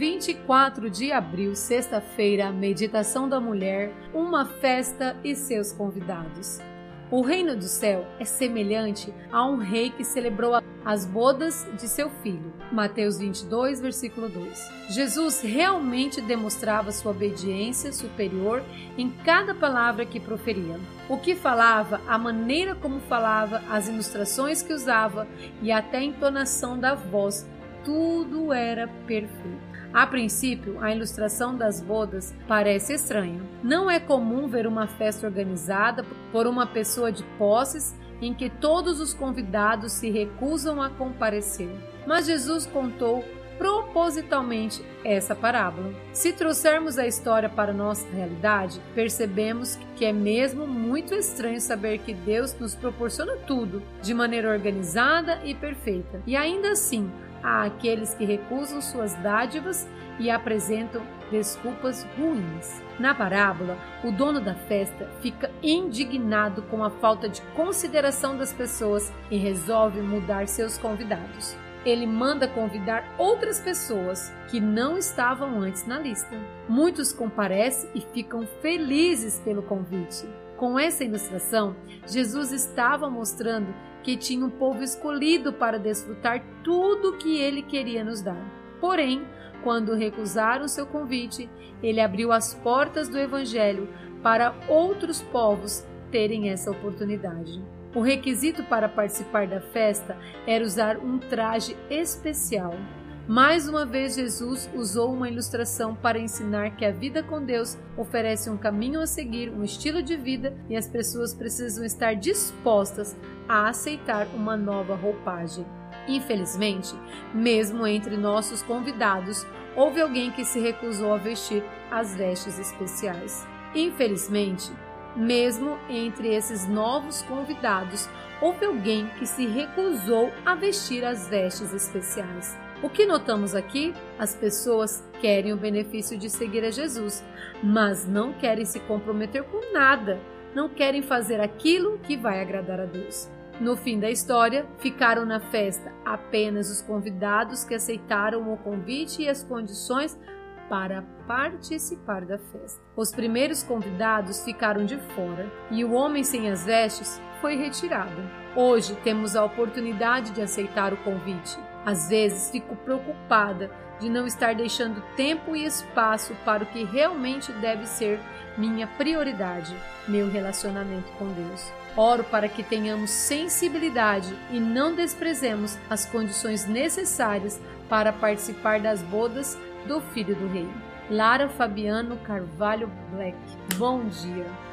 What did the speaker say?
24 de abril, sexta-feira, meditação da mulher, uma festa e seus convidados. O reino do céu é semelhante a um rei que celebrou as bodas de seu filho. Mateus 22, versículo 2. Jesus realmente demonstrava sua obediência superior em cada palavra que proferia. O que falava, a maneira como falava, as ilustrações que usava e até a entonação da voz, tudo era perfeito. A princípio, a ilustração das bodas parece estranha. Não é comum ver uma festa organizada por uma pessoa de posses em que todos os convidados se recusam a comparecer. Mas Jesus contou propositalmente essa parábola. Se trouxermos a história para nossa realidade, percebemos que é mesmo muito estranho saber que Deus nos proporciona tudo de maneira organizada e perfeita. E ainda assim, há aqueles que recusam suas dádivas e apresentam desculpas ruins. Na parábola, o dono da festa fica indignado com a falta de consideração das pessoas e resolve mudar seus convidados. Ele manda convidar outras pessoas que não estavam antes na lista. Muitos comparecem e ficam felizes pelo convite. Com essa ilustração, Jesus estava mostrando que tinha um povo escolhido para desfrutar tudo o que ele queria nos dar. Porém, quando recusaram seu convite, ele abriu as portas do Evangelho para outros povos terem essa oportunidade. O requisito para participar da festa era usar um traje especial. Mais uma vez, Jesus usou uma ilustração para ensinar que a vida com Deus oferece um caminho a seguir, um estilo de vida e as pessoas precisam estar dispostas a aceitar uma nova roupagem. Infelizmente, mesmo entre nossos convidados, houve alguém que se recusou a vestir as vestes especiais. Infelizmente, mesmo entre esses novos convidados, houve alguém que se recusou a vestir as vestes especiais. O que notamos aqui? As pessoas querem o benefício de seguir a Jesus, mas não querem se comprometer com nada, não querem fazer aquilo que vai agradar a Deus. No fim da história, ficaram na festa apenas os convidados que aceitaram o convite e as condições para participar da festa. Os primeiros convidados ficaram de fora e o homem sem as vestes foi retirado. Hoje temos a oportunidade de aceitar o convite. Às vezes fico preocupada de não estar deixando tempo e espaço para o que realmente deve ser minha prioridade, meu relacionamento com Deus. Oro para que tenhamos sensibilidade e não desprezemos as condições necessárias para participar das bodas do Filho do Rei. Lara Fabiano Carvalho Black. Bom dia.